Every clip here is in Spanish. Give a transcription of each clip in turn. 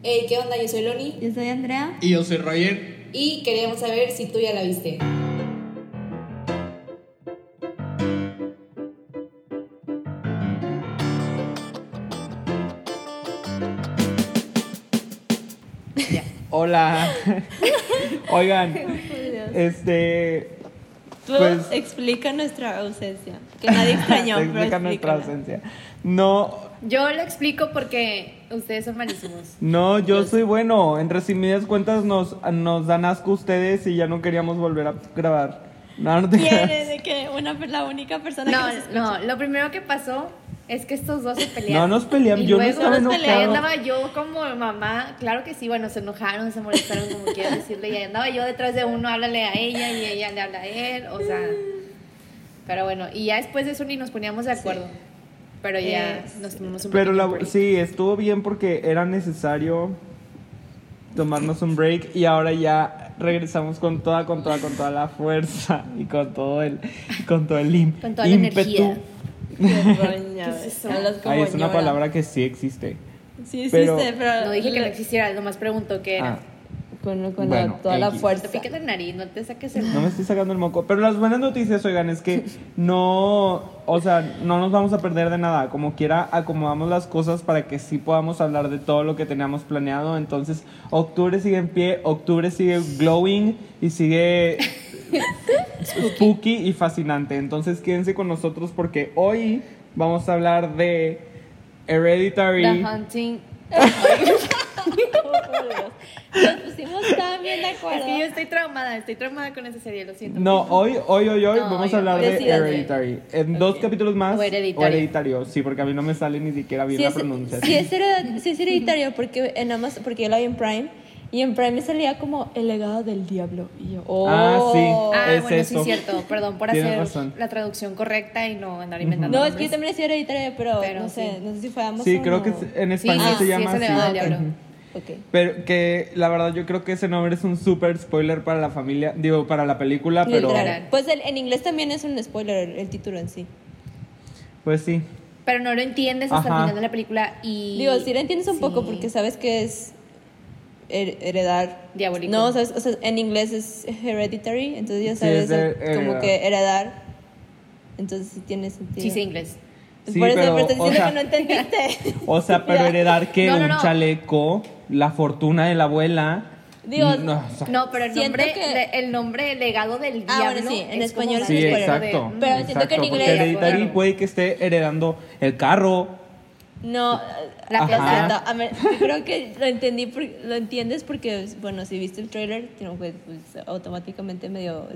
Hey, ¿qué onda? Yo soy Loni Yo soy Andrea. Y yo soy Roger. y queríamos saber si tú ya la viste. Hola. Oigan, este. Tú Pues- explica nuestra ausencia. Que nadie extrañó, te pero explica nuestra ausencia. No, Yo lo explico porque ustedes son malísimos. no, yo soy bueno. En resumidas cuentas, nos, nos dan asco ustedes y ya no queríamos volver a grabar. No, no te de que una, la única persona que nos No, no, lo primero que pasó es que estos dos se No pelearon. nos peleamos, Y yo no estaba nos andaba yo como mamá, claro que sí, bueno, se enojaron, se molestaron, como quieras decirle, y ahí andaba yo detrás de uno, háblale a ella y ella le habla a él, o sea, pero bueno, y ya después de eso ni nos poníamos de acuerdo, pero ya Es- nos tomamos un Pero la, break. sí, estuvo bien porque era necesario tomarnos un break y ahora ya regresamos con toda, con toda, con toda la fuerza y con todo el, con todo el im- Con toda la ímpetu. energía. ¿Qué es es una palabra que sí existe. Sí pero- existe, pero... No dije que no existiera, nomás pregunto qué era. Ah, Con, con Bueno, toda la fuerza. Te la nariz, no te saques el... no me estoy sacando el moco. Pero las buenas noticias, oigan, es que no, o sea, no nos vamos a perder de nada. Como quiera, acomodamos las cosas para que sí podamos hablar de todo lo que teníamos planeado. Entonces, octubre sigue en pie, octubre sigue glowing y sigue spooky y fascinante. Entonces, quédense con nosotros porque hoy vamos a hablar de Hereditary. The Hunting. Nos pusimos tan bien de acuerdo. Es que yo estoy traumada, estoy traumada con esa serie, lo siento. No, hoy, hoy, hoy, hoy No, vamos a hablar de. Hereditary. En dos capítulos más. O Hereditario. Hereditario, sí, porque a mí no me sale ni siquiera bien Sí la pronunciación. sí, es hered- sí es hereditario porque en Amazon, porque yo la vi en Prime y en Prime me salía como el legado del diablo y yo oh Ah, sí. Ah, Es bueno, eso. sí, cierto. Perdón por Tienes hacer razón. la traducción correcta y no andar inventando. no es que yo también decía hereditario pero, Pero no sé sí. no sé si fue Amazon Sí, creo que o- en Sí, español sí, se sí, llama es el así. legado del diablo. Ujú. Pero que la verdad yo creo que ese nombre es un super spoiler para la familia, digo, para la película, pero Literal. Pues el- en inglés también es un spoiler el, el título en sí. pues sí. Pero no lo entiendes hasta Ajá. el final de la película y... Digo, sí lo entiendes un poco Sí. porque sabes que es her- heredar. Diabólico. No, sabes, o sea, en inglés es hereditary, entonces ya Sí, sabes el- como que heredar. Entonces sí tiene sentido. Sí sé inglés. Sí, Por eso, pero, pero te estoy o sea- que no entendiste. O sea, pero heredar que No, no, un no. La fortuna de la abuela. Digo, no, o sea, No, pero el nombre, que- de- el nombre legado del Ah, diablo bueno, sí, en es español Sí, es spoiler. de- exacto. Pero siento que en exacto, inglés- hereditario Claro. puede que esté heredando el carro. No, La Ajá. plata. a ver, yo creo que lo entendí, por- lo entiendes porque, bueno, si viste el trailer, que, pues, automáticamente medio,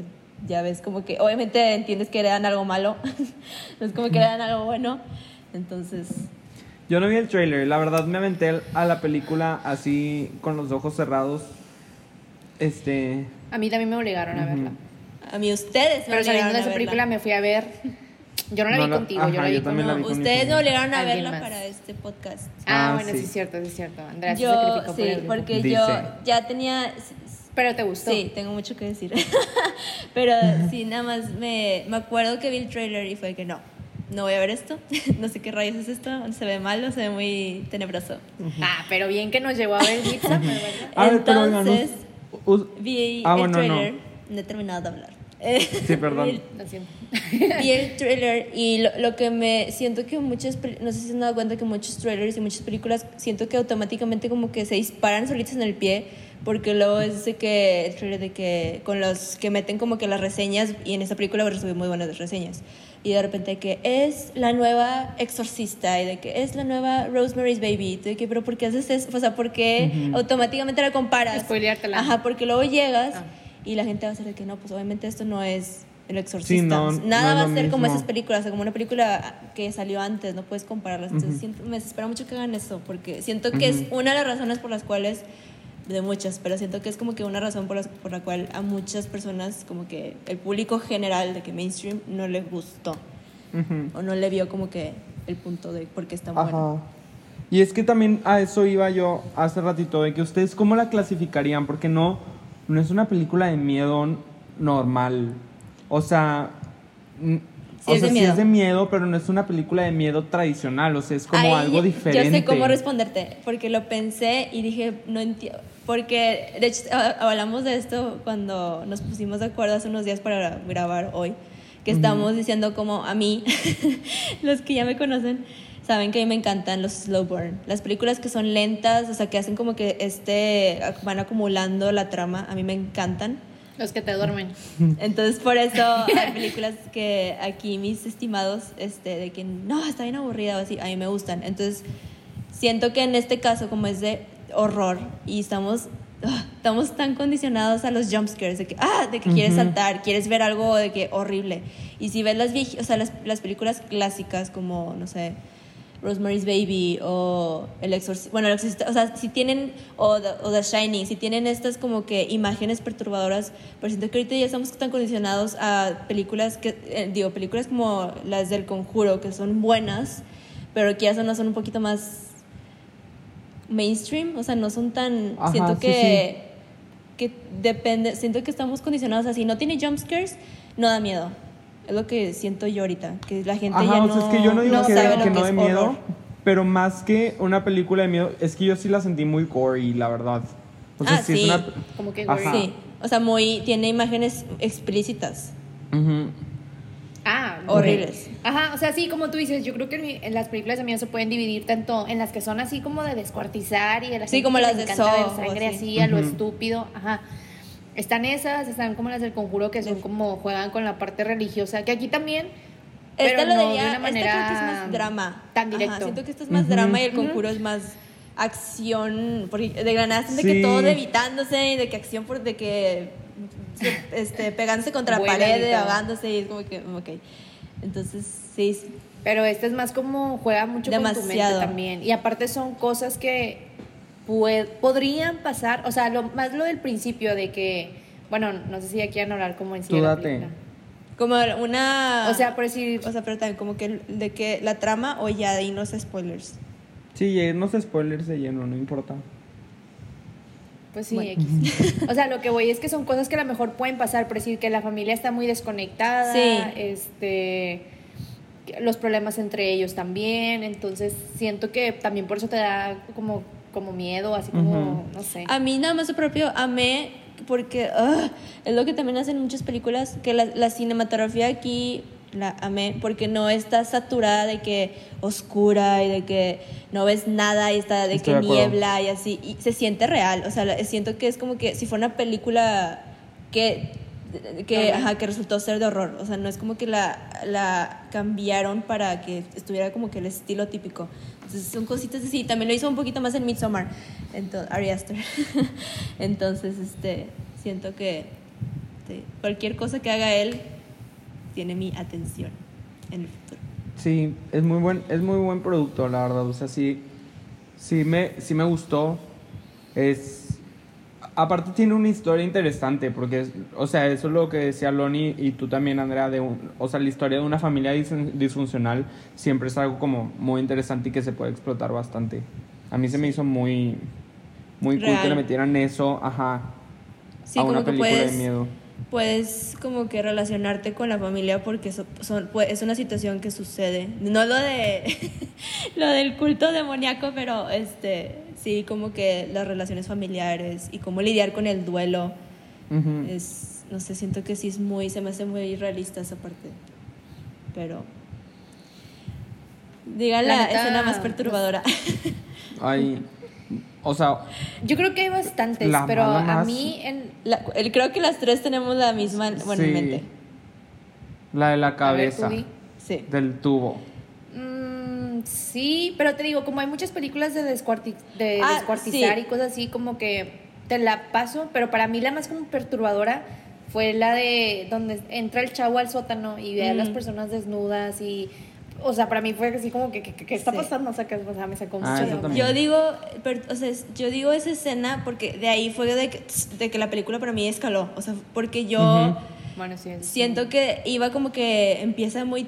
ya ves como que, obviamente entiendes que heredan algo malo, no es como que heredan algo bueno, entonces, Yo no vi el trailer, la verdad me aventé a la película así con los ojos cerrados. Este, A mí también me obligaron a verla. a mí ustedes me Pero saliendo obligaron de a esa verla. película me fui a ver... Yo no la No vi la- contigo, yo ajá, la vi yo con... también la No, vi con mi ustedes me familia. obligaron a Alguien verla más. para este podcast. Ah, Ah, bueno, sí. sí. es cierto, sí es cierto. Andrea se Yo, sacrificó por sí, el grupo. porque Dice. yo ya tenía, Pero te gustó. Sí, tengo mucho que decir. Pero sí, nada más me, me acuerdo que vi el trailer y fue que no, no voy a ver esto. no sé qué rayos es esto. Se ve malo, se ve muy tenebroso. Ah, pero bien que nos llevó a ver ¿verdad? A ver, pero Entonces, us- vi Ah, el bueno, no. trailer. No. he terminado de hablar. Sí, perdón. Vi Lo siento. el- Vi el trailer y lo, lo que me siento que muchas, no sé si se han dado cuenta que muchos trailers y muchas películas siento que automáticamente como que se disparan solitos en el pie porque luego es de que el trailer de que con los que meten como que las reseñas y en esa película recibí muy buenas reseñas y de repente que es la nueva exorcista y de que es la nueva Rosemary's Baby de que pero ¿por qué haces eso? o sea ¿por qué automáticamente la comparas? Spoileártela. Ajá porque luego llegas Ah. y la gente va a ser de que no pues obviamente esto no es el exorcista Sí, no, nada no va a ser como esas películas, o sea, como una película que salió antes, no puedes compararlas. Entonces siento- me desespera mucho que hagan eso, porque siento que es una de las razones por las cuales, de muchas, pero siento que es como que una razón por, las- por la cual a muchas personas, como que el público general de que mainstream no le gustó, o no le vio como que el punto de por qué está bueno. Y es que también a eso iba yo hace ratito, de que ustedes cómo la clasificarían, porque no, no es una película de miedo normal. O sea, mm, Sí, o es sea, de sí miedo. es de miedo, pero no es una película de miedo tradicional, o sea, es como algo diferente. Yo sé cómo responderte, porque lo pensé y dije, no entiendo. Porque, de hecho, a- hablamos de esto cuando nos pusimos de acuerdo hace unos días para grabar hoy, que estamos diciendo como a mí, los que ya me conocen, saben que a mí me encantan los slow burn. Las películas que son lentas, o sea, que hacen como que este, van acumulando la trama, a mí me encantan. Los que te duermen. Entonces, por eso hay películas que aquí mis estimados, este, de que no, está bien aburrida o así, a mí me gustan. Entonces, siento que en este caso, como es de horror y estamos, ah, estamos tan condicionados a los jumpscares, de que, ah, de que quieres saltar, quieres ver algo de que horrible. Y si ves las, o sea, las, las películas clásicas como, no sé, Rosemary's Baby o El Exorcista, bueno, El Exorcista, o sea, si tienen, o The, o The Shining, si tienen estas como que imágenes perturbadoras, pero siento que ahorita ya estamos tan condicionados a películas que, eh, digo, películas como las del Conjuro, que son buenas, pero que ya son, son un poquito más mainstream, o sea, no son tan, Ajá, siento sí, que, que depende, siento que estamos condicionados así, no tiene jumpscares, no da miedo. Es lo que siento yo ahorita, que la gente Ajá, ya o no, sea, es que yo no digo no que, sabe lo que no miedo, horror. pero más que una película de miedo, es que yo sí la sentí muy gory, la verdad. O sea, Ah, sí, sí. es una... Como que Ajá. Sí, o sea, muy, tiene imágenes explícitas, Ujú. Ah, horribles. Ajá, o sea, sí, como tú dices, yo creo que en mi- en las películas de miedo se pueden dividir tanto en las que son así como de descuartizar y de las Sí, como las de Saw sangre así. así, a lo estúpido, ajá. Están esas, están como las del conjuro que son como juegan con la parte religiosa, que aquí también Esta pero lo no diría, de una esta manera creo que es más drama. tan Ajá, directo. siento que esto es más drama y el conjuro es más acción, porque de granada de Sí. que todo evitándose y de que acción por de que este pegándose contra la pared, ahogándose y es como que ok. Entonces, sí. Pero este es más como juega mucho con tu mente también. Y aparte son cosas que pue- podrían pasar, o sea, lo, más lo del principio de que, bueno, no sé si ya quieran hablar como en sí como una O sea, por decir, o sea, pero también como que de que la trama o ya de ahí no spoilers. Sí, no spoilers de lleno, no importa. Pues sí, Bueno. X. O sea, lo que voy es que son cosas que a lo mejor pueden pasar, por decir que la familia está muy desconectada, Sí. este los problemas entre ellos también, entonces siento que también por eso te da como, como miedo, así como, no sé. A mí nada más su propio amé porque ah, es lo que también hacen muchas películas, que la, la cinematografía aquí la amé porque no está saturada de que oscura y de que no ves nada y está de Estoy que de niebla y así y se siente real, o sea, siento que es como que si fuera una película que que, ajá, que resultó ser de horror, o sea, no es como que la, la cambiaron para que estuviera como que el estilo típico. Entonces son cositas así. También lo hizo un poquito más en Midsommar, entonces, Ari Aster. Entonces, este, siento que sí, cualquier cosa que haga él tiene mi atención en el futuro. Sí, es muy buen, es muy buen producto, la verdad. O sea, sí, sí me, sí me gustó. Es. Aparte tiene una historia interesante, porque, es- o sea, eso es lo que decía Loni y tú también, Andrea, de un- o sea, la historia de una familia dis- disfuncional siempre es algo como muy interesante y que se puede explotar bastante. A mí se me hizo muy, muy cool que le metieran eso, ajá, Sí, a una película puedes, de miedo. Puedes como que relacionarte con la familia porque so- son, pues, es una situación que sucede. No lo de lo del culto demoníaco, pero este sí como que las relaciones familiares y cómo lidiar con el duelo es no sé, siento que sí es muy se me hace muy realista esa parte. Pero diga La la, escena más perturbadora. Ay, o sea, Yo creo que hay bastantes, La pero a más- mí en La- el- creo que las tres tenemos la misma bueno, en mente. la de la ver, cabeza. Sí. del tubo. Mm, sí, pero te digo, como hay muchas películas de, descuarti- de Ah, descuartizar sí. y cosas así, como que te la paso, pero para mí la más como perturbadora fue la de donde entra el chavo al sótano y ve a las Mm. personas desnudas y... O sea, para mí fue así como que, que- que- ¿qué está Sí. pasando? O sea, que o sea, me sacó mucho Ah. Yo digo, per- o sea, yo digo esa escena porque de ahí fue de que, de que la película para mí escaló. O sea, porque yo Ujú. Bueno, sí. es- siento que iba como que empieza muy,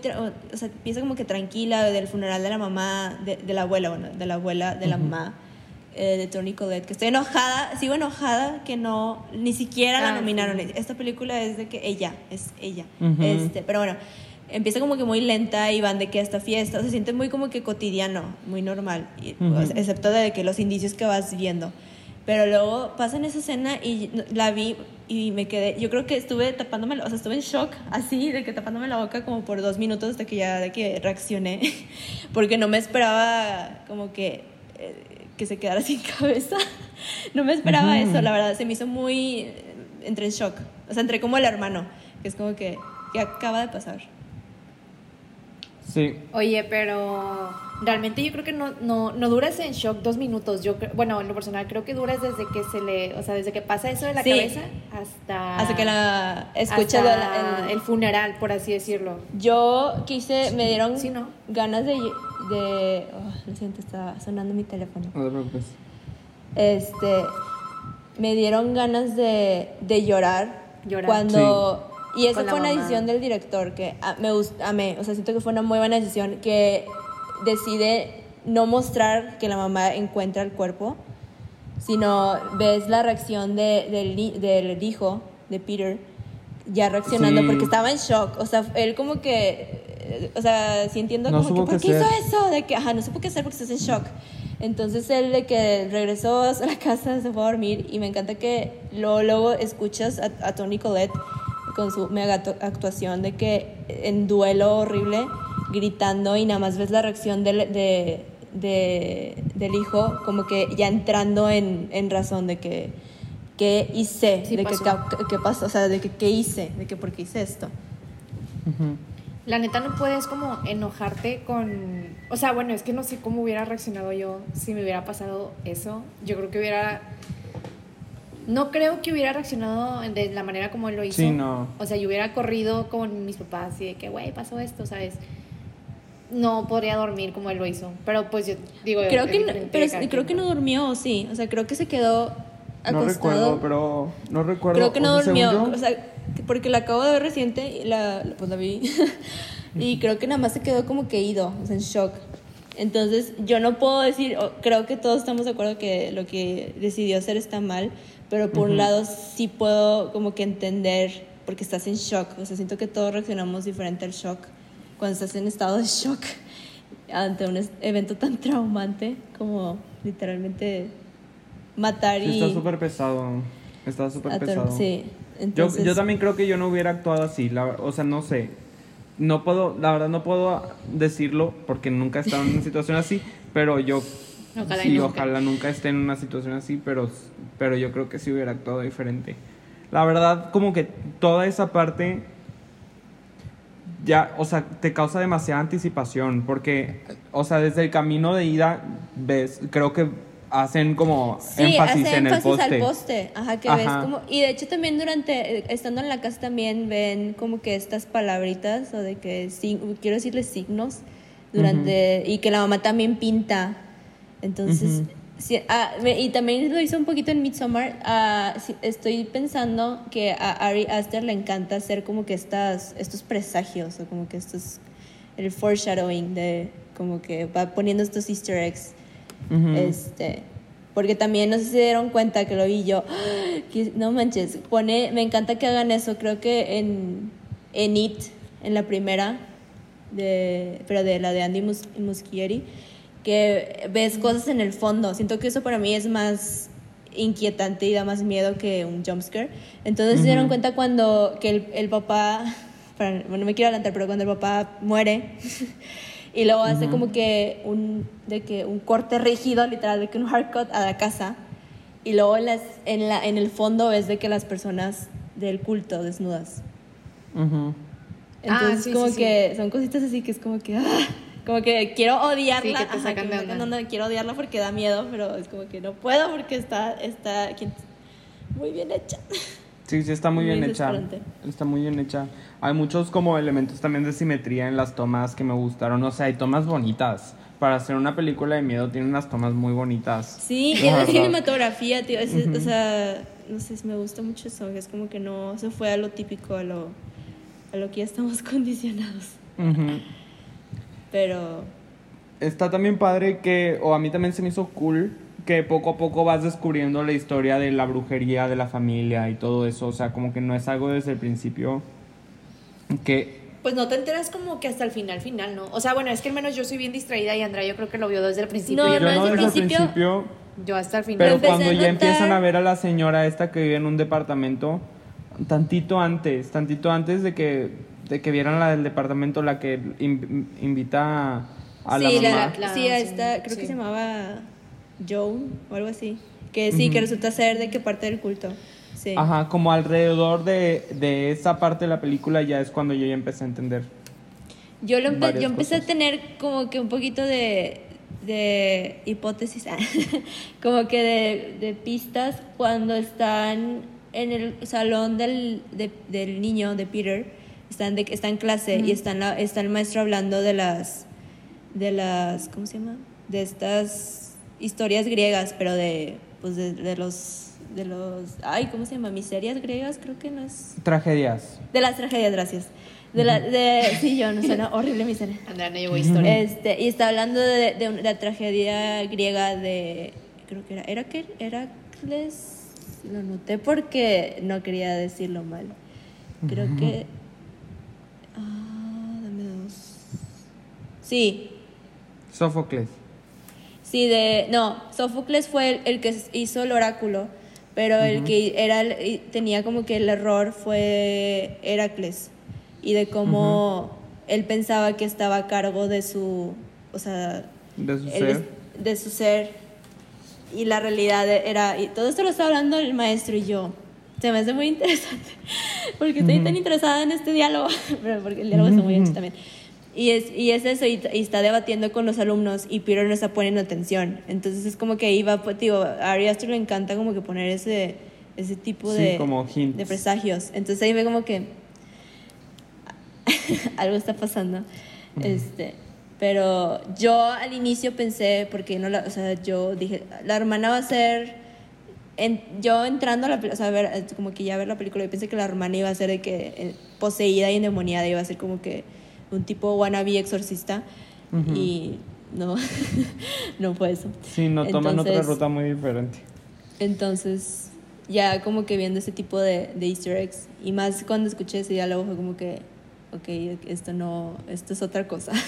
o sea, empieza como que tranquila del funeral de la mamá, de, de la abuela, bueno, de la abuela, de la mamá. eh, de Toni Collette, que estoy enojada, sigo enojada que no, ni siquiera la Ah, nominaron. sí. Esta película es de que ella, es ella. Ujú. este, pero bueno, empieza como que muy lenta y van de que hasta fiesta, se siente muy como que cotidiano, muy normal, y- o sea, excepto de que los indicios que vas viendo. Pero luego pasan esa escena y la vi y me quedé, yo creo que estuve tapándome, o sea, estuve en shock, así, de que tapándome la boca como por dos minutos hasta que ya de que reaccioné, porque no me esperaba como que, eh, que se quedara sin cabeza. No me esperaba Ujú. eso, la verdad, se me hizo muy, eh, entré en shock, o sea, entré como el hermano, que es como que, ¿qué acaba de pasar? Sí. Oye, pero realmente yo creo que no, no, no duras en shock dos minutos. Yo creo- bueno, en lo personal creo que duras desde que se le, o sea, desde que pasa eso de la Sí. cabeza hasta Hasta que la escucha hasta el- el funeral, por así decirlo. Yo quise, me dieron Sí, ¿no? ganas de, de oh, lo siento, está sonando mi teléfono. No te preocupes. Este, me dieron ganas de, de llorar, Llorar. cuando y la fue una mamá. decisión del director que a- me gust- amé, o sea, siento que fue una muy buena decisión que decide no mostrar que la mamá encuentra el cuerpo, sino ves la reacción de, del, del hijo de Peter ya reaccionando Sí. porque estaba en shock, o sea, él como que o sea, sí entiendo No como que ¿por qué hizo eso? De que, ajá, no supo qué hacer porque estás en shock. Entonces él de que regresó a la casa, se fue a dormir y me encanta que luego, luego escuchas a, a Tony Collette con su mega actu- actuación de que en duelo horrible gritando y nada más ves la reacción del, de, de- del hijo como que ya entrando en, en razón de que qué hice, Sí de que pasó. qué pasó, o sea, de que qué hice, de que por qué hice esto. La neta no puedes como enojarte con... O sea, bueno, es que no sé cómo hubiera reaccionado yo si me hubiera pasado eso. Yo creo que hubiera... No creo que hubiera reaccionado de la manera como él lo hizo. Sí, no. O sea, yo hubiera corrido con mis papás y de que, güey, pasó esto, ¿sabes? No podría dormir como él lo hizo. Pero pues yo digo... Creo es que, no, pero creo quien, que no durmió, sí. O sea, creo que se quedó No recuerdo, pero no recuerdo. creo que no durmió. O sea, que- porque la acabo de ver reciente y la, pues la vi. y creo que nada más se quedó como que ido, o sea, en shock. Entonces, yo no puedo decir, creo que todos estamos de acuerdo que lo que decidió hacer está mal, pero por un Ujú. lado sí puedo como que entender, porque estás en shock. O sea, siento que todos reaccionamos diferente al shock cuando estás en estado de shock ante un evento tan traumante como literalmente matar Sí, y... está súper pesado. Está súper pesado. Sí, Yo, entonces... yo también creo que yo no hubiera actuado así, la, o sea, no sé. No puedo, la verdad no puedo decirlo porque nunca he estado en una situación así, pero yo Ojalá sí, nunca. ojalá nunca esté en una situación así, pero, pero yo creo que sí hubiera actuado diferente. La verdad, como que toda esa parte ya, o sea, te causa demasiada anticipación porque, o sea, desde el camino de ida ves, creo que hacen como Sí, énfasis hace en el poste. al poste, ajá, que Ajá. ves como, y de hecho también durante, estando en la casa también ven como que estas palabritas, o de que, sig- quiero decirles signos, durante, y que la mamá también pinta, entonces, Ujú. sí, ah, y también lo hizo un poquito en Midsommar, ah, sí, estoy pensando que a Ari Aster le encanta hacer como que estas, estos presagios, o como que estos, el foreshadowing de, como que va poniendo estos easter eggs. Este, porque también no sé si se dieron cuenta que lo vi yo. que- no manches, pone, me encanta que hagan eso. Creo que en, en It, en la primera, de, pero de la de Andy Mus- Muschietti, que ves cosas en el fondo. Siento que eso para mí es más inquietante y da más miedo que un jumpscare. Entonces se dieron cuenta cuando que el, el papá, para- bueno, no me quiero adelantar, pero cuando el papá muere y luego hace como que un, de que un corte rígido, literal, de que un haircut a la casa y luego en, las, en, la, en el fondo ves de que las personas del culto desnudas. Ujú. Entonces Ah, sí, como sí, sí. que son cositas así que es como que... ah, como que quiero odiarla. Sí, que te ajá, sacan que de onda. quiero odiarla porque da miedo, pero es como que no puedo porque está, está muy bien hecha. Sí, sí, está muy Muy bien hecha. Está muy bien hecha. Hay muchos como elementos también de simetría en las tomas que me gustaron. O sea, hay tomas bonitas. Para hacer una película de miedo tiene unas tomas muy bonitas. Sí, y La cinematografía, tío, es- o sea, no sé, me gusta mucho eso, es como que no se fue a lo típico, a lo, a lo que ya estamos condicionados. Ujú. Pero Está también padre que, o a mí también se me hizo cool, que poco a poco vas descubriendo la historia de la brujería de la familia y todo eso. O sea, como que no es algo desde el principio que Pues no te enteras como que hasta el final, final, ¿no? O sea, bueno, es que al menos yo soy bien distraída y Andrea yo creo que lo vio desde el principio. No, yo, no, no desde el desde el principio- principio, yo hasta el final. pero empecé cuando ya notar- empiezan a ver a la señora esta que vive en un departamento, tantito antes, tantito antes de que, de que vieran la del departamento, la que in- invita a la sí, mamá. la- sí, a sí, esta, creo que se llamaba Joan o algo así. Que sí, que resulta ser de que parte del culto. Sí. Ajá, como alrededor de, de esa parte de la película ya es cuando yo ya empecé a entender. Yo, lo empe- yo empecé cosas. a tener como que un poquito de, de hipótesis, como que de, de pistas cuando están en el salón del, de- del niño, de Peter, están, de, está en clase y están la- está el maestro hablando de las, de las, ¿cómo se llama? De estas historias griegas, pero de, pues de, de los, de los, ay, ¿cómo se llama? Miserias griegas, creo que no es. Tragedias. De las tragedias, gracias. De la, de, sí, yo no suena horrible miseria. Andrea no llevó historia. Este, y está hablando de, de la tragedia griega de, creo que era, ¿era qué? Heracles, lo noté porque no quería decirlo mal. Creo que, ah, dame dos. Sí, Sófocles. Sí, de. No, Sófocles fue el, el que hizo el oráculo, pero el que era tenía como que el error fue Heracles. Y de cómo él pensaba que estaba a cargo de su. O sea. De su ser. de su ser. Y la realidad era. Y todo esto lo está hablando el maestro y yo. Se me hace muy interesante. Porque estoy tan interesada en este diálogo. Pero porque el diálogo está muy hecho también. Y es, y es eso, y, y está debatiendo con los alumnos y Peter no está poniendo atención. Entonces es como que iba, pues, digo, a Ari Aster le encanta como que poner ese, ese tipo Sí, de, como de presagios. Entonces ahí ve como que algo está pasando. Este, pero yo al inicio pensé, porque no la, o sea, yo dije, la hermana va a ser, en- yo entrando a la película, o sea, a ver, como que ya ver la película, yo pensé que la hermana iba a ser de que eh, poseída y endemoniada, iba a ser como que un tipo wannabe exorcista y no, no fue eso. Sí, no toman otra ruta muy diferente. Entonces, ya como que viendo ese tipo de, de easter eggs, y más cuando escuché ese diálogo fue como que, ok, esto no, esto es otra cosa.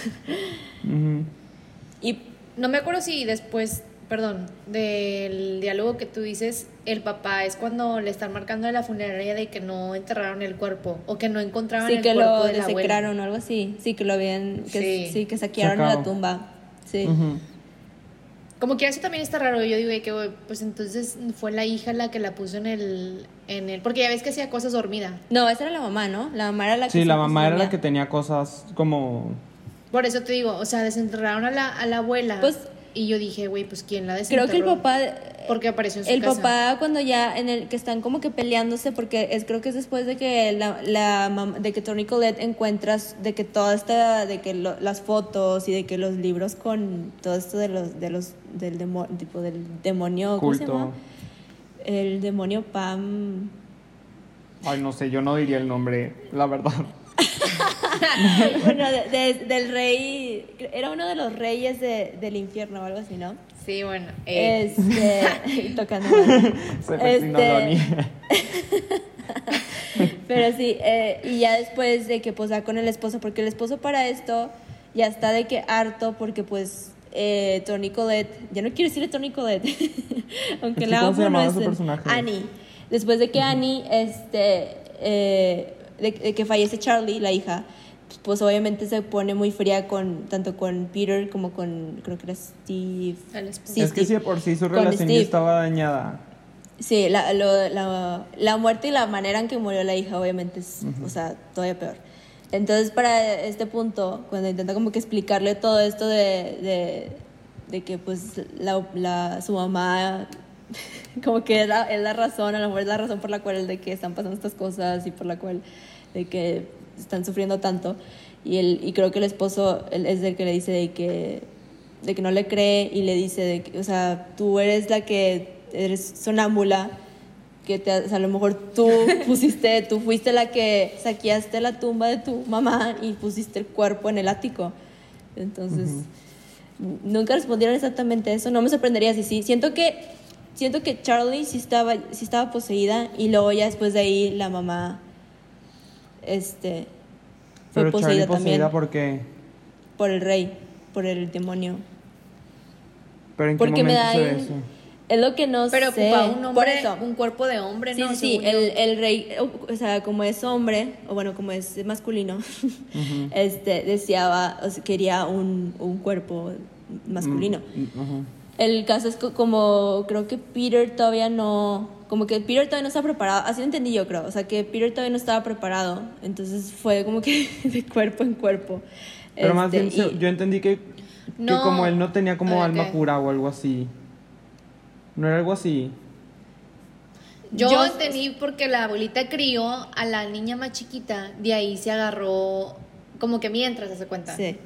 Y No me acuerdo si después, perdón, del diálogo que tú dices, el papá es cuando le están marcando de la funeraria de que no enterraron el cuerpo o que no encontraban sí el que cuerpo lo de la abuela. desecraron o algo así, sí que lo habían, que, Sí. sí. que saquearon la tumba, sí. Como que eso también está raro. Yo digo que pues entonces fue la hija la que la puso en el, en el, porque ya ves que hacía cosas dormida. No, esa era la mamá, ¿no? La mamá era la que Sí, la mamá era la que tenía cosas como... Por eso te digo, o sea, desenterraron a la, a la abuela. Pues- y yo dije, güey, pues quién la Creo desenterró. que el papá porque apareció en su el casa. papá cuando ya en el que están como que peleándose porque es creo que es después de que la, la mam- de que Tony Collette encuentras de que toda esta de que lo- las fotos y de que los libros con todo esto de los de los del demo- tipo del demonio ¿cómo se Culto. llama? el demonio Pam Ay, no sé, yo no diría el nombre, la verdad. bueno de- de- del rey era uno de los reyes de- del infierno o algo así no Sí, bueno. eh, este tocando. Se Este- Donnie. Pero sí, eh, y ya después de que pues da con el esposo, porque el esposo para esto ya está de que harto, porque pues eh, Tony Collette, ya no quiero decirle Tony Collette, aunque Es que la ¿cómo se amo, no es su personaje? Annie. Después de que Annie, este, eh, de, de que fallece Charlie, la hija, pues obviamente se pone muy fría con tanto con Peter como con, creo que era Steve. Sí, es que Steve. si de por sí su relación ya estaba dañada. Sí, la, lo- la, la muerte y la manera en que murió la hija, obviamente, es, o sea, todavía peor. Entonces, para este punto, cuando intenta como que explicarle todo esto de, de, de que, pues, la, la- su mamá, como que es la, es la razón, a lo mejor es la razón por la cual de que están pasando estas cosas y por la cual de que están sufriendo tanto. Y, el, y creo que el esposo es el que le dice de que, de que no le cree y le dice, de que, o sea, tú eres la que eres sonámbula, que te, o sea, a lo mejor tú pusiste, tú fuiste la que saqueaste la tumba de tu mamá y pusiste el cuerpo en el ático. Entonces, nunca respondieron exactamente eso. No me sorprendería si sí. Siento que, siento que Charlie sí estaba, sí estaba poseída y luego ya después de ahí la mamá, este, fue Pero Charlie poseída también poseída porque... por el rey, por el demonio. Pero en qué Porque me momento da se ve eso. Es lo que no Pero sé. ocupa un Por hombre, eso. un cuerpo de hombre, Sí, ¿no? sí, sí, el, el rey, o sea, como es hombre, o bueno, como es masculino, este, deseaba, o sea, quería un, un cuerpo masculino. Ujú. El caso es que como creo que Peter todavía no, como que Peter todavía no estaba preparado, así lo entendí yo creo, o sea que Peter todavía no estaba preparado, entonces fue como que de cuerpo en cuerpo. Pero más Este, bien, y- yo entendí que, que No. como él no tenía como Ah, alma pura o algo así. ¿No era algo así? Yo, Yo- entendí porque la abuelita crió a la niña más chiquita, de ahí se agarró, como que mientras se cuenta, Sí.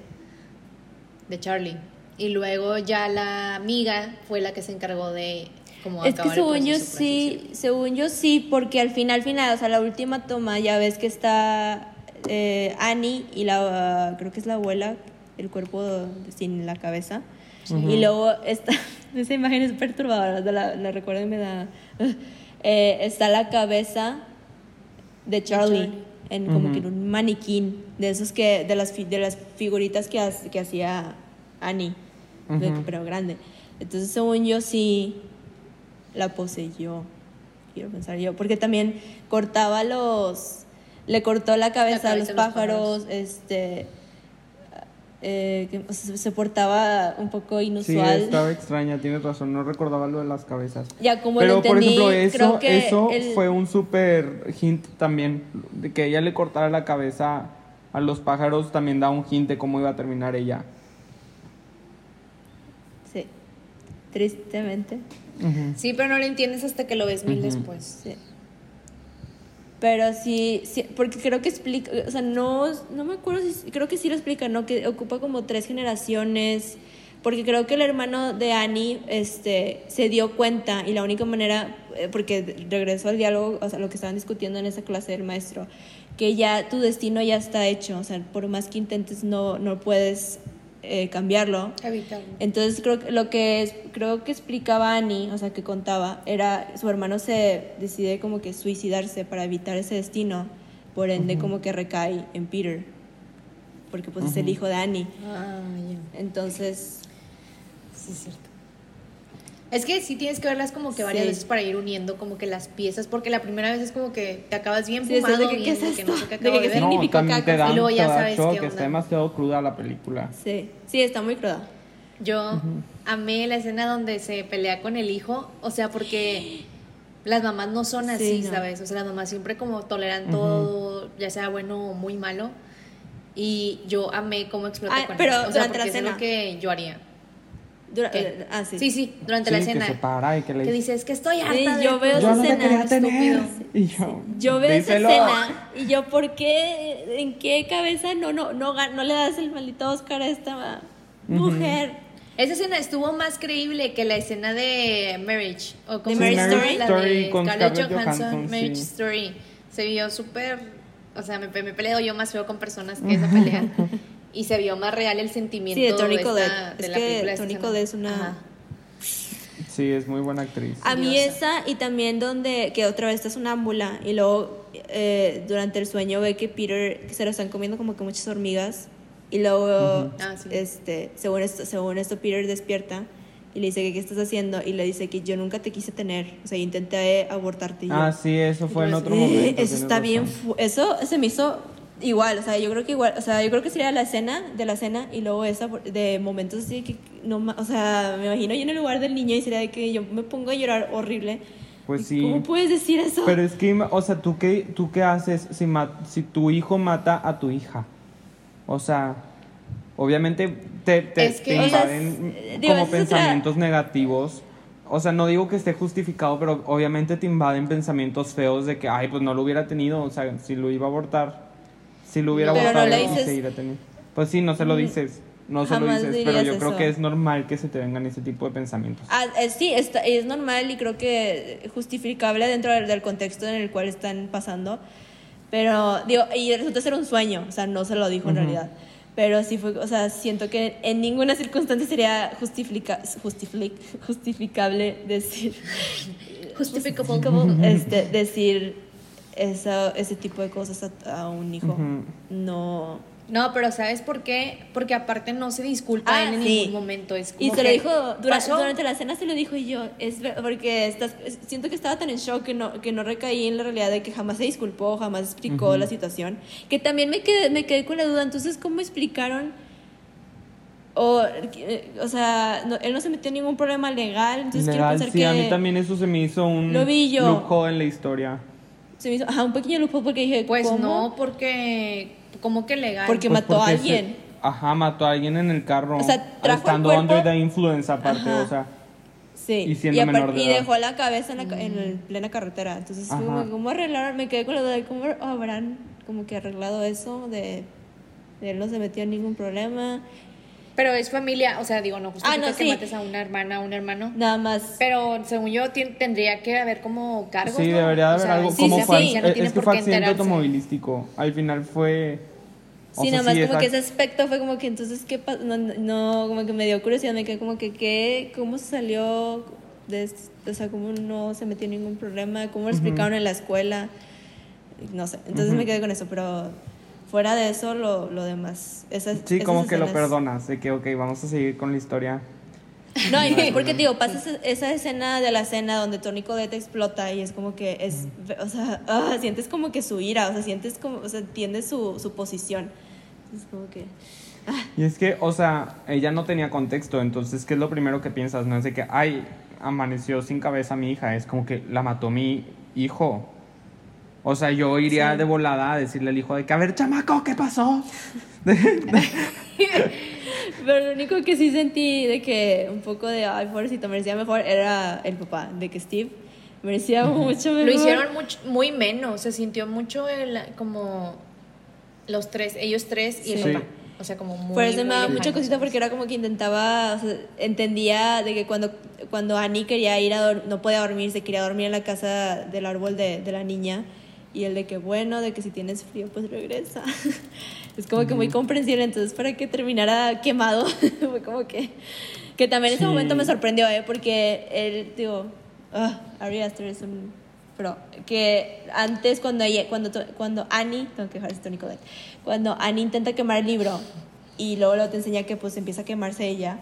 de Charlie. Y luego ya la amiga fue la que se encargó de como Es que acabar el según yo por así sí, según yo sí, porque al final, final, o sea, la última toma ya ves que está eh, Annie y la, creo que es la abuela, el cuerpo sin la cabeza. Y luego está, esa imagen es perturbadora, la, la recuerdo y me da, eh, está la cabeza de Charlie, Charlie. en como Ujú. que en un maniquín, de esos que, de las, fi- de las figuritas que, ha- que hacía Annie, pero grande. Entonces, según yo, sí la poseyó, quiero pensar yo, porque también cortaba los, le cortó la cabeza, a los cabeza de los pájaros, este, eh, que, o sea, se portaba un poco Sí, inusual. estaba extraña, tienes razón, no recordaba lo de las cabezas. Ya como Pero lo por ejemplo, eso, creo que eso el- fue un súper hint también, de que ella le cortara la cabeza a los pájaros también da un hint de cómo iba a terminar ella. Sí, tristemente. Sí, pero no lo entiendes hasta que lo ves mil después. Sí. Pero sí, sí, porque creo que explica, o sea, no, no me acuerdo si, creo que sí lo explica, ¿no? Que ocupa como tres generaciones, porque creo que el hermano de Annie, este, se dio cuenta y la única manera, eh, porque regresó al diálogo, o sea, lo que estaban discutiendo en esa clase del maestro, que ya tu destino ya está hecho, o sea, por más que intentes no, no puedes eh, cambiarlo. Evitarlo. Entonces creo que lo que es- creo que explicaba Annie, o sea, que contaba, era su hermano se decide como que suicidarse para evitar ese destino, por ende como que recae en Peter, porque pues es el hijo de Annie. Ah, ya. Entonces, Sí, es cierto. Es que sí tienes que verlas como que varias Sí. veces para ir uniendo como que las piezas, porque la primera vez es como que te acabas bien Sí, fumado, de que, bien, ¿qué es de que no esto? sé qué De acabo que de qué ver. No, también te caca? da, Y luego ya sabes shock, qué está onda. demasiado cruda la película. sí, sí, está muy cruda. Yo amé la escena donde se pelea con el hijo, o sea, porque las mamás no son Sí, así, no. ¿sabes? O sea, las mamás siempre como toleran todo, ya sea bueno o muy malo. Y yo amé cómo explota Ah, con pero eso. O sea, la porque es lo que yo haría. Ah, sí. Sí, sí, durante Sí, la que escena. se para y que le Que dice, dices que estoy harta Sí, de yo veo esa yo no escena, tener. estúpido. Y yo, Yo veo díselo. esa escena y yo, ¿por qué? ¿En qué cabeza no, no, no, no le das el maldito Oscar a esta mujer? Esa escena estuvo más creíble que la escena de Marriage. O como ¿De se Marriage llama, Story? La Story de con Scarlett Scarlett Johansson, Johansson, Marriage sí. Story. Se vio súper. O sea, me, me peleo yo más feo con personas que esa pelea. Y se vio más real el sentimiento Sí, de Tony Collette. de Es la que. Tony Collette es una- Ajá. Sí, es muy buena actriz. A mí Diosa. esa y también donde que otra vez está sonámbula y luego eh, durante el sueño ve que Peter que se lo están comiendo como que muchas hormigas y luego Ah, sí. este según esto según esto Peter despierta y le dice que qué estás haciendo y le dice que yo nunca te quise tener o sea yo intenté abortarte y yo, Ah, sí, eso fue en otro momento. eso está bien eso se me hizo igual o sea yo creo que igual o sea yo creo que sería la escena de la escena y luego esa de momentos así que no o sea me imagino yo en el lugar del niño y sería de que yo me pongo a llorar horrible Pues ¿Y sí. cómo puedes decir eso Pero es que, o sea, ¿tú qué, tú qué haces si, si tu hijo mata a tu hija? O sea, obviamente te, te, Es que- te O sea, invaden digo, como otra- pensamientos negativos. O sea, no digo que esté justificado, pero obviamente te invaden pensamientos feos de que, ay, pues no lo hubiera tenido. O sea, si lo iba a abortar, si lo hubiera Pero no le y dices- seguirá teniendo. Pues sí, no se lo dices. No se lo dices, pero yo creo eso. que es normal que se te vengan ese tipo de pensamientos. Ah, eh, sí, está, es normal y creo que justificable dentro del, del contexto en el cual están pasando. Pero, digo, y resulta ser un sueño, o sea, no se lo dijo en Ujú. realidad. Pero sí fue, o sea, siento que en ninguna circunstancia sería justifica, justific- justificable decir, Justificable. este, decir esa, ese tipo de cosas a, a un hijo. No. No, pero ¿sabes por qué? Porque aparte no se disculpa Ah, él en sí. ningún momento. Es Y como se lo que dijo dura- durante la cena, se lo dijo y yo, es porque estás, siento que estaba tan en shock que no, que no recaí en la realidad de que jamás se disculpó, jamás explicó la situación, que también me quedé, me quedé con la duda, entonces, ¿cómo explicaron? O, eh, o sea, no- él no se metió en ningún problema legal, entonces quiero Legal, pensar sí, que a mí también eso se me hizo un Lo vi yo. loophole en la historia. Se me hizo ajá, un pequeño lujo porque dije, Pues ¿cómo? no, porque. ¿Cómo que legal? Porque Pues mató a alguien. se- ajá, mató a alguien en el carro. O sea, trajo el estando cuerpo- under the influence aparte, Ajá. o sea. Sí, Y siendo apar- menor de y dejó la cabeza en, la, ca- en el- plena carretera. Entonces, como, ¿cómo arreglaron? Me quedé con la duda de cómo habrán como que arreglado eso, de, de él no se metió en ningún problema. Pero es familia, o sea, digo, no justifica Ah, no, que sí. mates a una hermana, a un hermano. Nada más. Pero según yo, tendría que haber como cargos. Sí, ¿no? debería de O haber sea, algo si como sí, sí. policía no es- tiene es que fue accidente enterarse. automovilístico. Al final fue. o sí, sea, nada más como esa- que ese aspecto fue como que entonces, ¿qué pa- no, no, como que me dio curiosidad, me quedé como que, ¿qué? ¿Cómo salió? De, o sea, ¿cómo no se metió en ningún problema? ¿Cómo lo explicaron en la escuela? No sé, entonces Ujú. me quedé con eso, pero fuera de eso, lo, lo demás. Esas, Sí, esas como que lo escenas- perdonas. De que, ok, vamos a seguir con la historia. No, y porque te digo, pasa esa, escena de la cena donde Tony Colette explota y es como que es, o sea, ah, sientes como que su ira, o sea, sientes como, o sea, entiendes su, su posición. Es como que, Y es que, o sea, ella no tenía contexto, entonces, ¿qué es lo primero que piensas? No es de que, ay, amaneció sin cabeza mi hija, es como que la mató mi hijo. O sea, yo iría Sí. de volada a decirle al hijo de que, a ver, chamaco, ¿qué pasó? pero lo único que sí sentí de que un poco de, ay, pobrecito, merecía mejor era el papá, de que Steve merecía mucho mejor. Lo hicieron mucho, muy menos, se sintió mucho el, como los tres, ellos tres y el papá. O sea, como muy. Por eso me daba mucha cosita porque era como que intentaba, o sea, entendía de que cuando, cuando Annie quería ir a no podía dormir, se quería dormir en la casa del árbol de, de la niña y el de que bueno, de que si tienes frío pues regresa. es como que muy comprensible, entonces para que terminara quemado fue como que, que también en ese momento me sorprendió, ¿eh? porque él, digo, ah, Ari Aster es un pero que antes cuando ella, cuando cuando Annie tengo que dejar esto Nicolette cuando Annie intenta quemar el libro y luego, luego te enseña que pues empieza a quemarse ella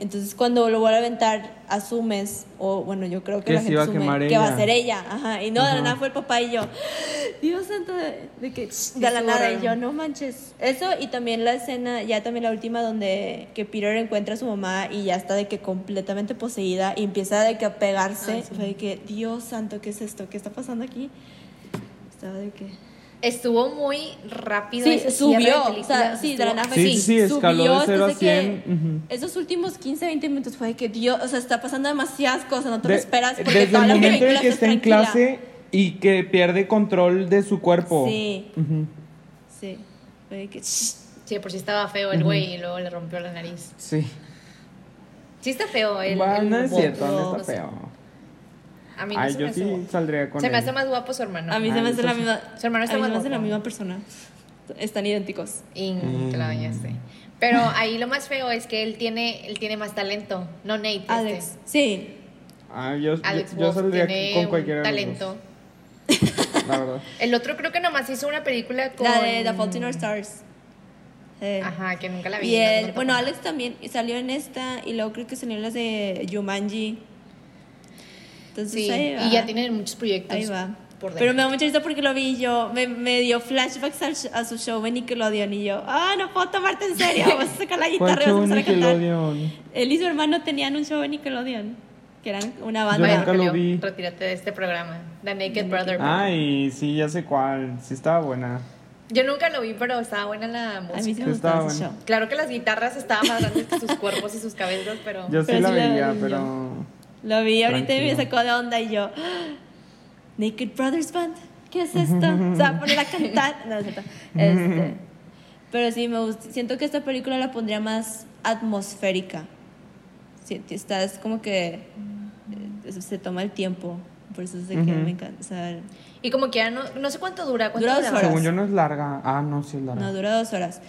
entonces cuando lo vuelve a aventar asumes o bueno yo creo que, Que la gente iba a asume quemar que va a ella. ser ella ajá y no de la nada fue el papá y yo Dios santo de, de que de la nada y yo no manches eso y también la escena ya también la última donde que Peter encuentra a su mamá y ya está de que completamente poseída y empieza de que a pegarse. Ah, sí. fue de que Dios santo qué es esto qué está pasando aquí estaba de que Estuvo muy rápido. Sí, ese cierre de subió. O sea, sí, de la nada Sí, sí, sí, escaló de subió, cero a entonces que 100, ujú. Esos últimos 15, 20 minutos fue de que Dios, o sea, está pasando demasiadas cosas, no te De- lo esperas. Porque desde toda el momento en que está en clase y que pierde control de su cuerpo. Sí, Ujú. sí. Fue de que. Sí, de por sí estaba feo el güey y luego le rompió la nariz. Sí. Sí está feo el. Bueno, el no es cierto, no está feo. A mí no Ay, se yo me sí hace guapo. saldría con Se él. me hace más guapo su hermano. A mí se me hace la entonces- misma. Su hermano está a mí más se me hace la guapo. misma persona. Están idénticos. Y, Mm. claro, ya sé. Pero ahí lo más feo es que él tiene, él tiene más talento, no Nate. este. Alex. Sí. Ah, yo, Alex yo, Wolff saldría tiene con un cualquiera de los talento. dos, La verdad. El otro creo que nomás hizo una película con... La de The Fault in Our Stars. Sí. Ajá, que nunca la vi. Y no- él, no bueno. Alex también salió en esta y luego creo que salió en las de Jumanji. Entonces Sí, ahí va. y ya tienen muchos proyectos. Ahí va. Por Pero me da mucha risa porque lo vi y yo, me, me dio flashbacks al a su show en Nickelodeon y yo, ah, no puedo tomarte en serio, vas a sacar la ¿Cuál guitarra y vas a show empezar a cantar. Nickelodeon? Él y su hermano tenían un show en Nickelodeon, que eran una Yo banda. Vaya, nunca lo vi. Retírate de este programa. The Naked The Naked Brother. Ay, sí, ya sé cuál. Sí estaba buena. Yo nunca lo vi, pero estaba buena la A mí música. sí me gustaba ese show. Claro que las guitarras estaban más grandes que sus cuerpos y sus cabezas, pero... Yo sí Pero la sí la veía, yo. pero... Lo vi ahorita y me sacó de onda y yo, "Ah, Naked Brothers Band, ¿qué es esto? O sea, poner a cantar. No, es cierto. Este, pero sí, me gusta. Siento que esta película la pondría más atmosférica. Sí, estás como que eh, se toma el tiempo. Por eso es de que Ujú. me encanta. O sea, Y como que ya no, no sé cuánto dura. ¿Cuánto Dura dos horas. Según yo no es larga. Ah, no, sí es larga. no dura dos horas.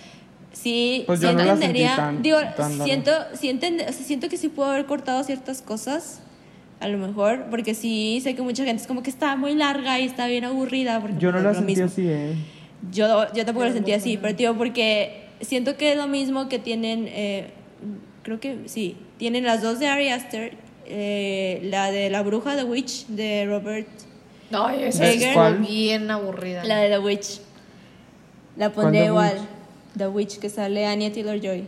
Sí, Pues sí yo no la sentí entendería. tan- digo, tan siento, sí entende- o sea, siento que sí puedo haber cortado ciertas cosas, a lo mejor, porque sí sé que mucha gente es como que está muy larga y está bien aburrida. Porque Yo no la es sentí mismo. así, ¿eh? Yo, yo tampoco lo sentí así, pero tío, porque siento que es lo mismo que tienen, eh, creo que sí, tienen las dos de Ari Aster, eh, la de la bruja The Witch de Robert, No, esa ¿Cuál? bien aburrida. la de The Witch. La ¿Cuál pondría The igual, Witch? The Witch que sale Anya Taylor Joy.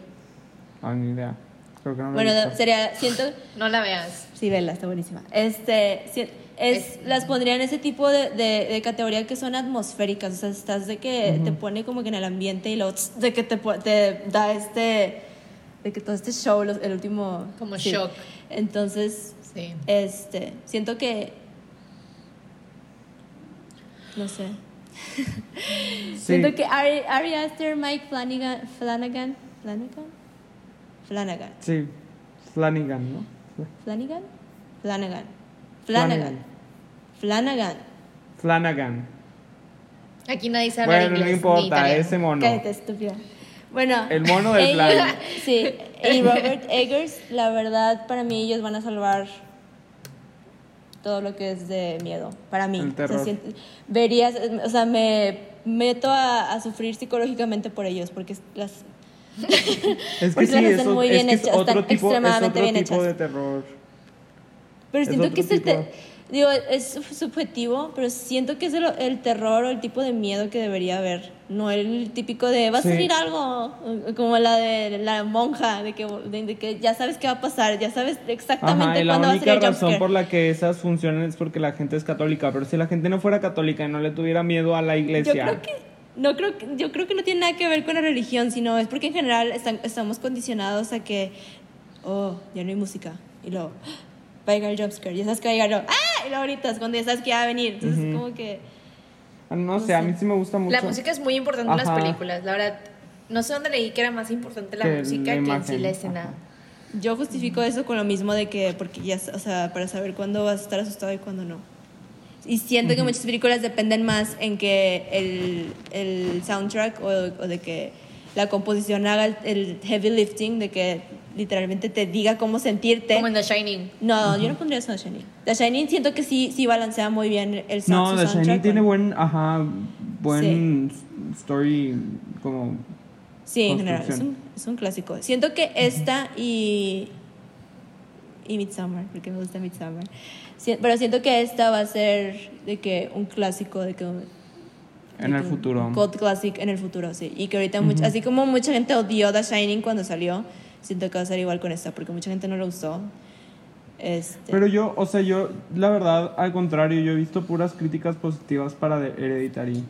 Ah, ni idea. Creo que no la he Bueno, visto. sería, siento, No la veas. sí, vela, está buenísima. Este, si- es, Es- las pondría en ese tipo de, de, de categoría que son atmosféricas, o sea, estás de que te pone como que en el ambiente y tss, de que te, po- te da este, de que todo este show, los- el último... Como sí. shock. Entonces, Sí. este, siento que, no sé, Sí. siento que Ari, Ari Aster, Mike Flanagan, Flanagan, Flanagan, Flanagan, Sí. Flanagan, ¿no? Flanagan, Flanagan, Flanagan. Flanagan, Flanagan. Aquí nadie sabe Bueno, inglés. no ni importa, ese mono. Cállate, estúpida. Bueno. El mono del plan. Sí, y Robert Eggers, la verdad, para mí ellos van a salvar todo lo que es de miedo, para mí. Terror. siento- verías, o sea, me meto a, a sufrir psicológicamente por ellos, porque las... Es que sí, las es, hacen muy es bien que es hechas, están tipo, es extremadamente otro bien tipo hechas. de terror. Pero Es siento que es el... Digo, es sub- subjetivo, pero siento que es el, el terror o el tipo de miedo que debería haber. No el típico de, va a Sí. salir algo, o- como la de la monja, de que, de, de que ya sabes qué va a pasar, ya sabes exactamente Ajá, la cuándo va a única salir el razón jumpscare. por la que esas funcionan es porque la gente es católica. Pero si la gente no fuera católica y no le tuviera miedo a la Yo iglesia. creo que no creo que, yo creo que no tiene nada que ver con la religión, sino es porque en general están- estamos condicionados a que oh, ya no hay música y luego. Va a llegar el jumpscare, ya sabes que va a llegar luego, ah, y luego ahorita es cuando ya sabes que va a venir. Entonces como que Ah, No sé, a mí sí me gusta mucho. La música es muy importante en las Ajá. películas. La verdad, no sé dónde leí que era más importante la Que música la que en sí la escena. ajá. Yo justifico eso con lo mismo de que, porque ya, o sea, para saber cuándo vas a estar asustado y cuándo no. Y siento que muchas películas dependen más en que el, el soundtrack o, o de que la composición haga el, el heavy lifting, de que literalmente te diga cómo sentirte. Como en The Shining. No, yo no pondría eso en The Shining. The Shining siento que sí, sí balancea muy bien el sound, No, su The soundtrack Shining tiene buen, ajá, buen story como... Sí, en general, es un, es un clásico. Siento que esta y. y Midsommar, porque me gusta Midsommar. Si- pero siento que esta va a ser de que un clásico, de que. de En el futuro. Cult classic en el futuro, sí. Y que ahorita, mucha- así como mucha gente odió The Shining cuando salió, siento que va a ser igual con esta, porque mucha gente no lo gustó. Este, Pero yo, o sea, yo, la verdad, al contrario, yo he visto puras críticas positivas para de Hereditary.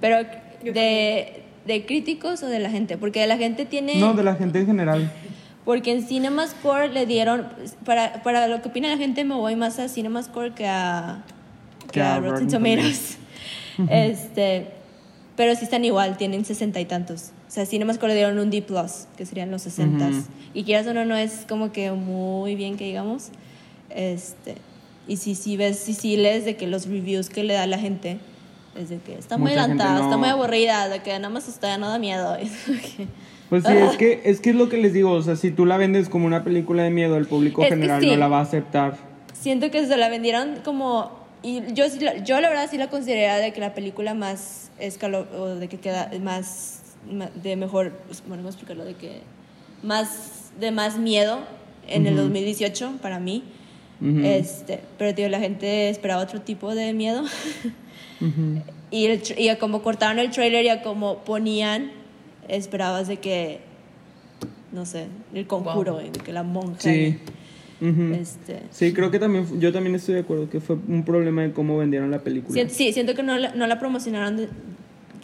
pero de, de críticos o de la gente, porque la gente tiene. No, de la gente en general. Porque en CinemaScore le dieron, para, para lo que opina la gente me voy más a CinemaScore que a, que a Rotten Tomatoes. este, pero sí están igual, tienen sesenta y tantos. O sea, CinemaScore le dieron un D+, que serían los 60. Ujú. Y quieras o no, no es como que muy bien que digamos. Este, y si sí ves, si sí lees de que los reviews que le da la gente, es de que está muy adelantada, está no- muy aburrida, de que nada más está, no da miedo. Que- Pues sí, es que, es que es lo que les digo, o sea, si tú la vendes como una película de miedo, el público Es que general sí. no la va a aceptar. Siento que se la vendieron como y yo sí yo la verdad sí la consideraría de que la película más escalo o de que queda más, de mejor pues, bueno cómo explicarlo de que más de más miedo en el 2018 para mí Ujú. este pero tío la gente esperaba otro tipo de miedo y el y a como cortaron el trailer y a como ponían esperabas de que no sé el conjuro Wow. de que la monja Sí. Este Sí, creo que también, yo también estoy de acuerdo que fue un problema de cómo vendieron la película. Sí, siento que no la, no la promocionaron de,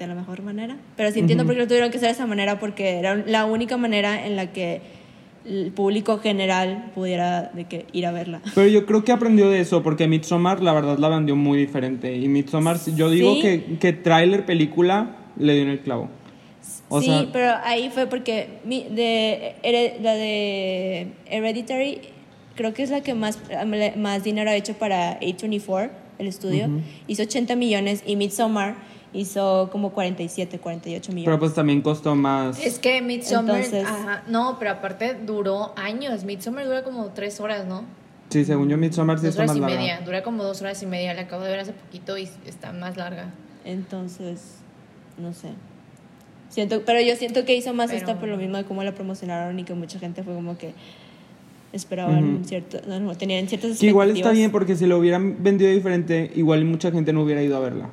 de la mejor manera, pero sí entiendo por qué lo tuvieron que hacer de esa manera, porque era la única manera en la que el público general pudiera de que ir a verla. Pero yo creo que aprendió de eso, porque Midsommar la verdad la vendió muy diferente. Y Midsommar, yo digo Sí. que, que tráiler película le dio en el clavo. O sí, sea- pero ahí fue porque mi, de, la de Hereditary creo que es la que más, más dinero ha hecho para A24, el estudio. Hizo 80 millones y Midsommar hizo como 47, 48 millones. Pero pues también costó más. Es que Midsommar, Entonces- ajá, no, pero aparte duró años. Midsommar dura como tres horas, ¿no? Sí, según yo, Midsommar sí Dos está horas más y larga. media. Dura como dos horas y media. La acabo de ver hace poquito y está más larga. Entonces, no sé. Siento, pero yo siento que hizo más Pero- esta por lo mismo de cómo la promocionaron y que mucha gente fue como que esperaban Ujú. un cierto, no, no, tenían ciertas Que igual está expectativas. bien porque si lo hubieran vendido diferente, igual mucha gente no hubiera ido a verla.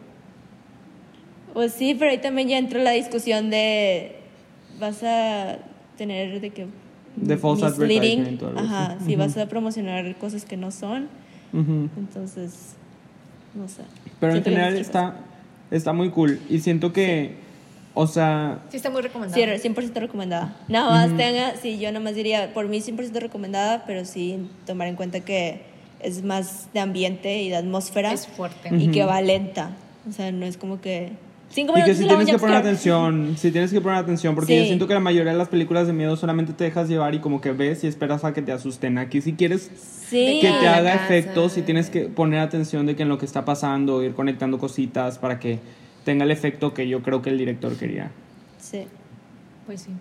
Pues sí, pero ahí también ya entró la discusión de vas a tener de que De false misleading, advertisement o algo así. ajá, si Ujú. vas a promocionar cosas que no son, entonces no sé. Pero en general está, está muy cool. Y siento que, o sea, Sí, está muy cosa. recomendable. Sí, 100% recomendada. Nada más tenga, sí, yo nada más diría, por mí 100% recomendada, pero sí tomar en cuenta que es más de ambiente y de atmósfera Es fuerte. y que va lenta. O sea, no es como que... Cinco y que minutos si tienes que poner atención, si tienes que poner atención, porque yo Sí. siento que la mayoría de las películas de miedo solamente te dejas llevar y como que ves y esperas a que te asusten. Aquí si quieres Sí. que te haga casa. efectos y tienes que poner atención de que en lo que está pasando, ir conectando cositas para que tenga el efecto que yo creo que el director quería. Sí. Pues sí.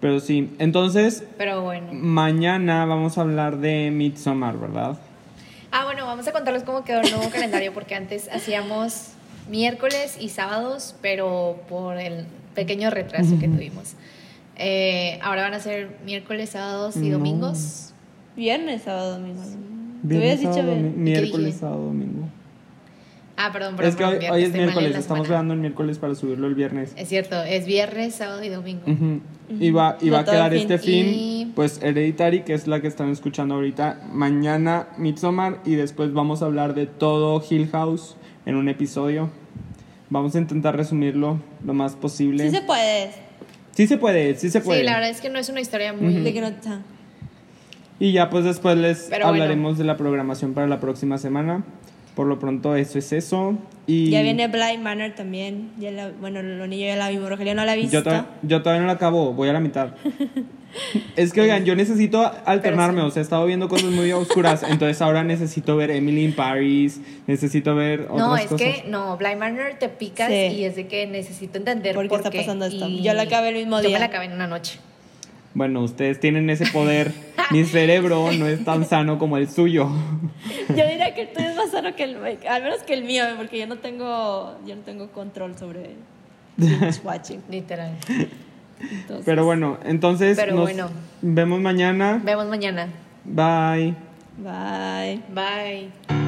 Pero sí, entonces Pero bueno. mañana vamos a hablar de Midsommar, ¿verdad? Ah, bueno, vamos a contarles cómo quedó el nuevo calendario, porque antes hacíamos miércoles y sábados, pero por el pequeño retraso que tuvimos. Eh, ahora van a ser miércoles, sábados y No. domingos. Viernes, sábado, domingo. Viernes, habías dicho sábado, domi- miércoles, sábado, domingo. Ah, perdón, perdón. es que hoy, viernes, hoy es miércoles, estamos grabando el miércoles para subirlo el viernes. Es cierto, es viernes, sábado y domingo. Ujú. Y va, y va a quedar fin. este fin, Y- pues Hereditary, que es la que están escuchando ahorita. Mañana Midsommar y después vamos a hablar de todo Hill House en un episodio. Vamos a intentar resumirlo lo más posible. Sí se puede. Sí se puede, sí se puede. Sí, la verdad es que no es una historia muy... De que no ajá. Y ya pues después les Pero bueno. hablaremos de la programación para la próxima semana. Por lo pronto eso es eso. Y Ya viene Blind Manor también. Ya la, bueno, lo niño ya la vimos. Rogelio no la ha visto. yo, to- yo todavía no la acabo, voy a la mitad. es que oigan, yo necesito alternarme, sí. o sea, he estado viendo cosas muy oscuras, entonces ahora necesito ver Emily in Paris, necesito ver otras No, es cosas. que no, Blind Manor te picas Sí. y es de que necesito entender ¿Por por qué está pasando esto? y Yo la acabé el mismo Yo día. me la acabé en una noche. Bueno, ustedes tienen ese poder. Mi cerebro no es tan sano como el suyo. Yo diría que el tuyo es más sano que el al menos que el mío, porque yo no tengo, yo no tengo control sobre watching. Literal. Entonces, Pero bueno, entonces Pero nos bueno. vemos mañana. Vemos mañana. Bye. bye. Bye.